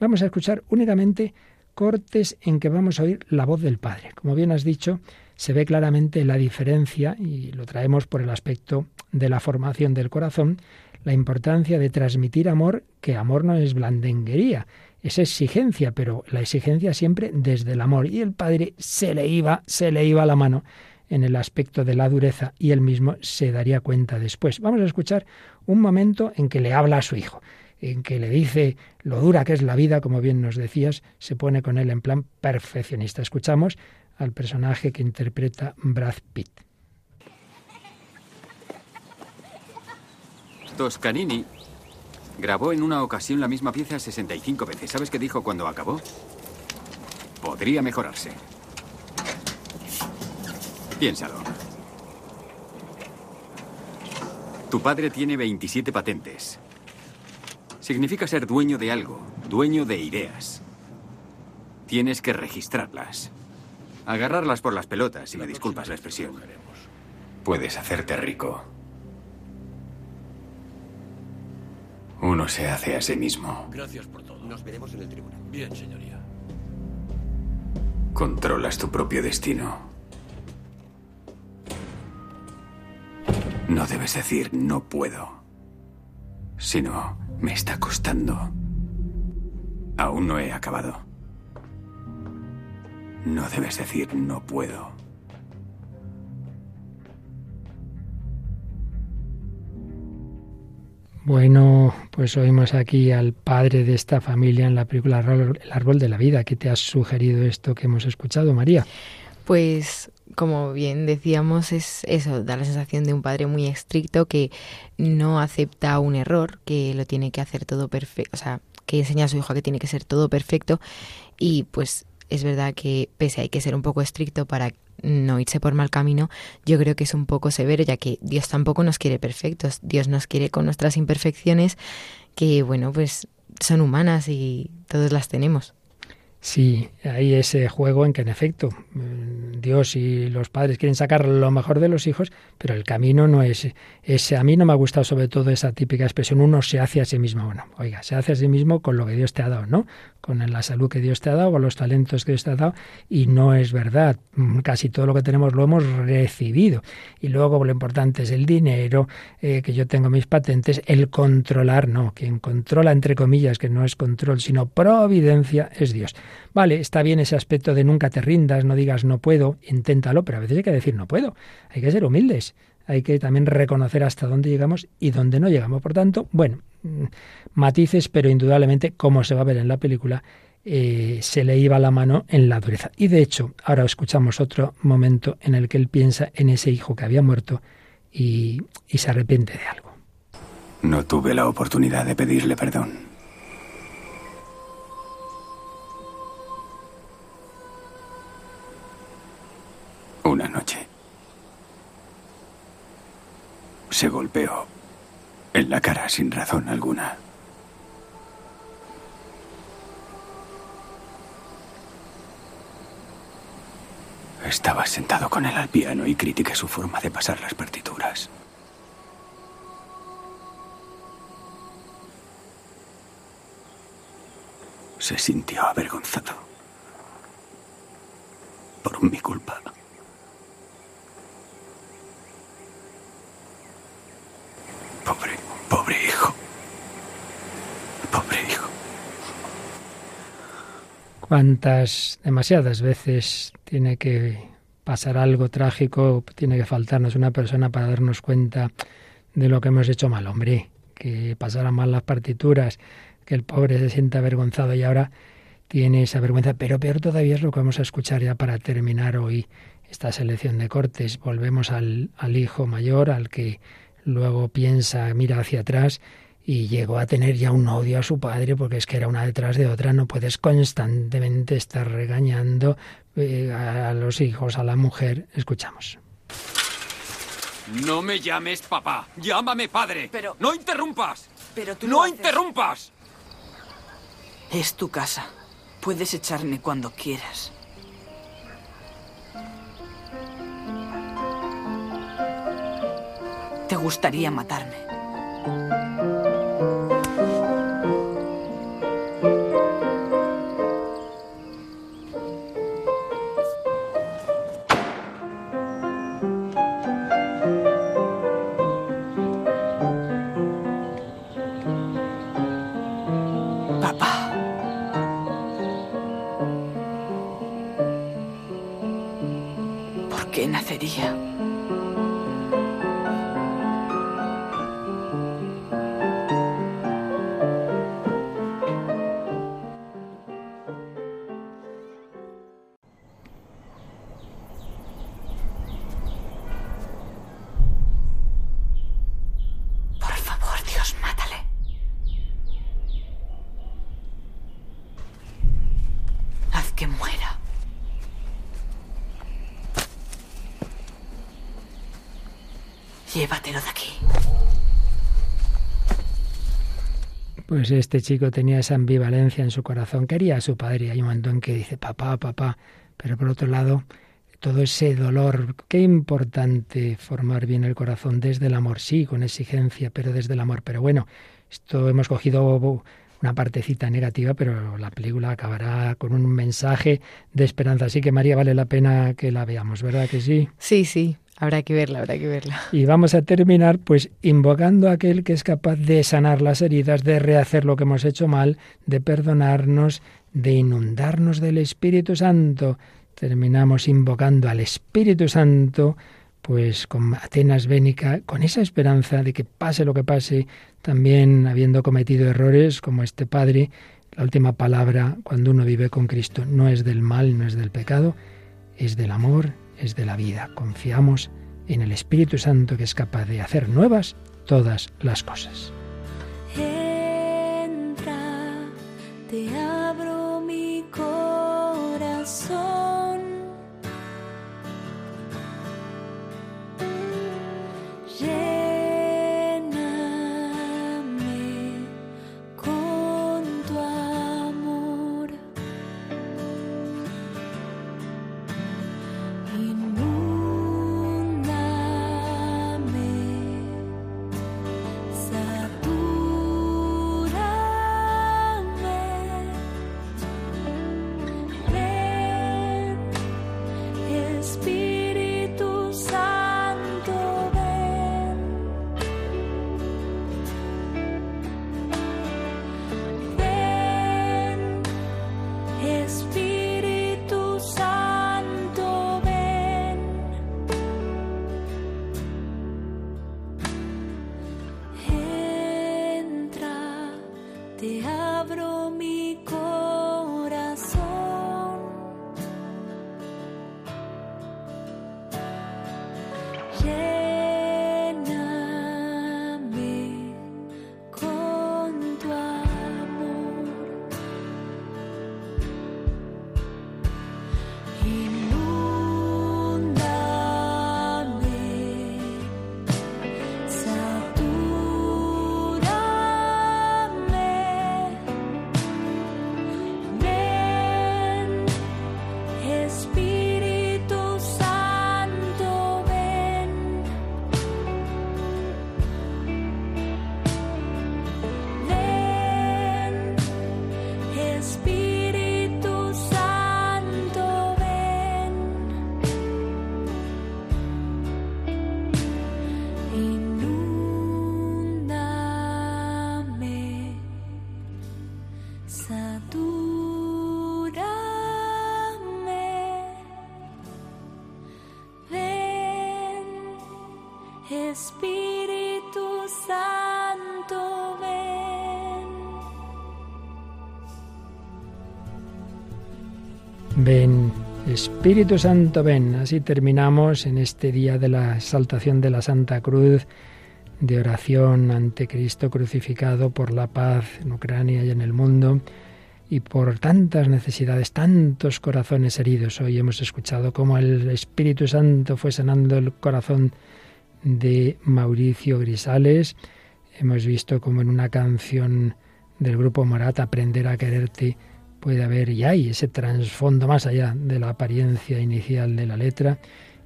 Speaker 1: vamos a escuchar únicamente cortes en que vamos a oír la voz del Padre. Como bien has dicho, se ve claramente la diferencia, y lo traemos por el aspecto de la formación del corazón, la importancia de transmitir amor, que amor no es blandenguería, es exigencia, pero la exigencia siempre desde el amor. Y el padre se le iba, se le iba la mano en el aspecto de la dureza y él mismo se daría cuenta después. Vamos a escuchar un momento en que le habla a su hijo, en que le dice lo dura que es la vida, como bien nos decías, se pone con él en plan perfeccionista. Escuchamos al personaje que interpreta Brad Pitt.
Speaker 9: Toscanini grabó en una ocasión la misma pieza 65 veces. ¿Sabes qué dijo cuando acabó? Podría mejorarse. Piénsalo. Tu padre tiene 27 patentes. Significa ser dueño de algo, dueño de ideas. Tienes que registrarlas. Agarrarlas por las pelotas, si me disculpas la expresión. Puedes hacerte rico. Uno se hace a sí mismo.
Speaker 10: Gracias por todo. Nos veremos en el tribunal. Bien, señoría.
Speaker 9: Controlas tu propio destino. No debes decir no puedo, sino me está costando. Aún no he acabado. No debes decir no puedo.
Speaker 1: Bueno, pues oímos aquí al padre de esta familia en la película El árbol de la vida. ¿Qué te ha sugerido esto que hemos escuchado, María?
Speaker 3: Pues como bien decíamos, es eso, da la sensación de un padre muy estricto que no acepta un error, que lo tiene que hacer todo perfecto, o sea, que enseña a su hijo que tiene que ser todo perfecto y pues es verdad que pese a hay que ser un poco estricto para no irse por mal camino, yo creo que es un poco severo, ya que Dios tampoco nos quiere perfectos, Dios nos quiere con nuestras imperfecciones, que bueno, pues son humanas y todos las tenemos.
Speaker 1: Sí, hay ese juego en que en efecto Dios y los padres quieren sacar lo mejor de los hijos, pero el camino no es ese. A mí no me ha gustado sobre todo esa típica expresión, uno se hace a sí mismo. Bueno, oiga, se hace a sí mismo con lo que Dios te ha dado, ¿no? Con la salud que Dios te ha dado, con los talentos que Dios te ha dado, y no es verdad. Casi todo lo que tenemos lo hemos recibido. Y luego lo importante es el dinero, eh, que yo tengo mis patentes, el controlar, no. Quien controla, entre comillas, que no es control, sino providencia, es Dios. Vale, está bien ese aspecto de nunca te rindas, no digas no puedo, inténtalo, pero a veces hay que decir no puedo. Hay que ser humildes, hay que también reconocer hasta dónde llegamos y dónde no llegamos. Por tanto, bueno, mm, matices, pero indudablemente, como se va a ver en la película, eh, se le iba la mano en la dureza. Y de hecho, ahora escuchamos otro momento en el que él piensa en ese hijo que había muerto y se arrepiente de algo.
Speaker 9: No tuve la oportunidad de pedirle perdón. Una noche. Se golpeó en la cara sin razón alguna. Estaba sentado con él al piano y critiqué su forma de pasar las partituras. Se sintió avergonzado por mi culpa. Pobre, pobre hijo. Pobre hijo.
Speaker 1: ¿Cuántas, demasiadas veces tiene que pasar algo trágico, tiene que faltarnos una persona para darnos cuenta de lo que hemos hecho mal, hombre? Que pasaran mal las partituras, que el pobre se sienta avergonzado y ahora tiene esa vergüenza. Pero peor todavía es lo que vamos a escuchar ya para terminar hoy esta selección de cortes. Volvemos al, al hijo mayor, al que luego piensa, mira hacia atrás y llegó a tener ya un odio a su padre porque es que era una detrás de otra, no puedes constantemente estar regañando eh, a los hijos, a la mujer. Escuchamos.
Speaker 11: No me llames papá, llámame padre.
Speaker 12: Pero
Speaker 11: no interrumpas.
Speaker 12: Pero tú
Speaker 11: no interrumpas.
Speaker 12: Es tu casa. Puedes echarme cuando quieras. Te gustaría matarme. Llévatelo de aquí.
Speaker 1: Pues este chico tenía esa ambivalencia en su corazón. Quería a su padre y hay un momento en que dice papá, papá. Pero por otro lado, todo ese dolor. Qué importante formar bien el corazón desde el amor, sí, con exigencia, pero desde el amor. Pero bueno, esto hemos cogido una partecita negativa, pero la película acabará con un mensaje de esperanza. Así que María, vale la pena que la veamos, ¿verdad que sí?
Speaker 3: Sí, sí. Habrá que verla, habrá que verla.
Speaker 1: Y vamos a terminar pues invocando a aquel que es capaz de sanar las heridas, de rehacer lo que hemos hecho mal, de perdonarnos, de inundarnos del Espíritu Santo. Terminamos invocando al Espíritu Santo, pues con Atenas Bénica, con esa esperanza de que pase lo que pase, también habiendo cometido errores como este padre, la última palabra cuando uno vive con Cristo no es del mal, no es del pecado, es del amor, es de la vida. Confiamos en el Espíritu Santo que es capaz de hacer nuevas todas las cosas.
Speaker 13: Entra, te abro mi corazón. Espíritu Santo, ven.
Speaker 1: Ven, Espíritu Santo, ven. Así terminamos en este día de la exaltación de la Santa Cruz, de oración ante Cristo crucificado por la paz en Ucrania y en el mundo y por tantas necesidades, tantos corazones heridos. Hoy hemos escuchado cómo el Espíritu Santo fue sanando el corazón de Mauricio Grisales. Hemos visto cómo en una canción del grupo Morat, Aprender a quererte, puede haber y hay ese trasfondo más allá de la apariencia inicial de la letra,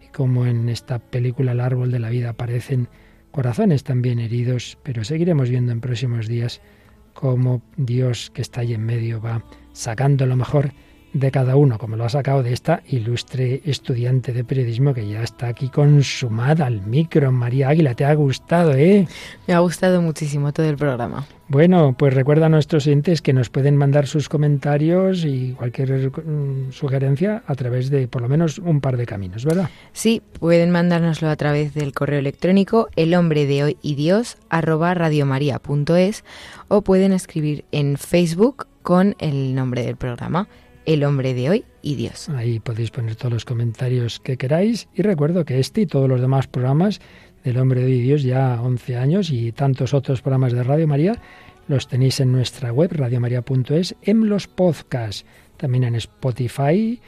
Speaker 1: y como en esta película El árbol de la vida aparecen corazones también heridos, pero seguiremos viendo en próximos días cómo Dios que está ahí en medio va sacando lo mejor de cada uno, como lo ha sacado de esta ilustre estudiante de periodismo que ya está aquí consumada al micro. María Águila, ¿te ha gustado, eh?
Speaker 3: Me ha gustado muchísimo todo el programa.
Speaker 1: Bueno, pues recuerda a nuestros oyentes que nos pueden mandar sus comentarios y cualquier mm, sugerencia a través de por lo menos un par de caminos, ¿verdad?
Speaker 3: Sí, pueden mandárnoslo a través del correo electrónico el hombre de hoy y Dios arroba radiomaria.es o pueden escribir en Facebook con el nombre del programa El hombre de hoy y Dios.
Speaker 1: Ahí podéis poner todos los comentarios que queráis y recuerdo que este y todos los demás programas del hombre de hoy y Dios ya 11 años y tantos otros programas de Radio María los tenéis en nuestra web radiomaria.es en los podcasts, también en Spotify.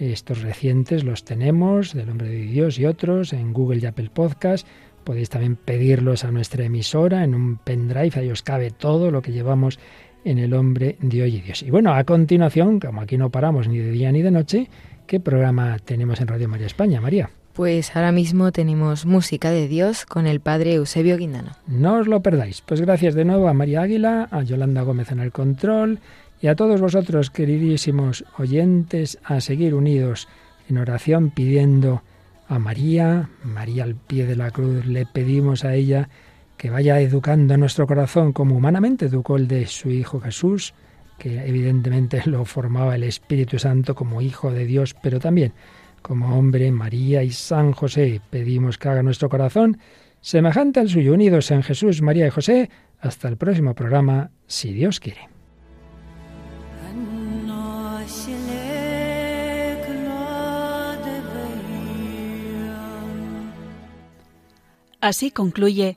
Speaker 1: Estos recientes los tenemos, del Hombre de Dios y otros, en Google y Apple Podcast. Podéis también pedirlos a nuestra emisora en un pendrive, ahí os cabe todo lo que llevamos en el Hombre de Hoy y Dios. Y bueno, a continuación, como aquí no paramos ni de día ni de noche, ¿qué programa tenemos en Radio María España, María?
Speaker 3: Pues ahora mismo tenemos música de Dios con el padre Eusebio Guindano.
Speaker 1: No os lo perdáis. Pues gracias de nuevo a María Águila, a Yolanda Gómez en el control y a todos vosotros, queridísimos oyentes, a seguir unidos en oración pidiendo a María, María al pie de la cruz, le pedimos a ella que vaya educando nuestro corazón como humanamente educó el de su Hijo Jesús, que evidentemente <laughs> lo formaba el Espíritu Santo como Hijo de Dios, pero también como hombre, María y San José. Pedimos que haga nuestro corazón semejante al suyo, unidos en Jesús, María y José. Hasta el próximo programa, si Dios quiere.
Speaker 2: Así concluye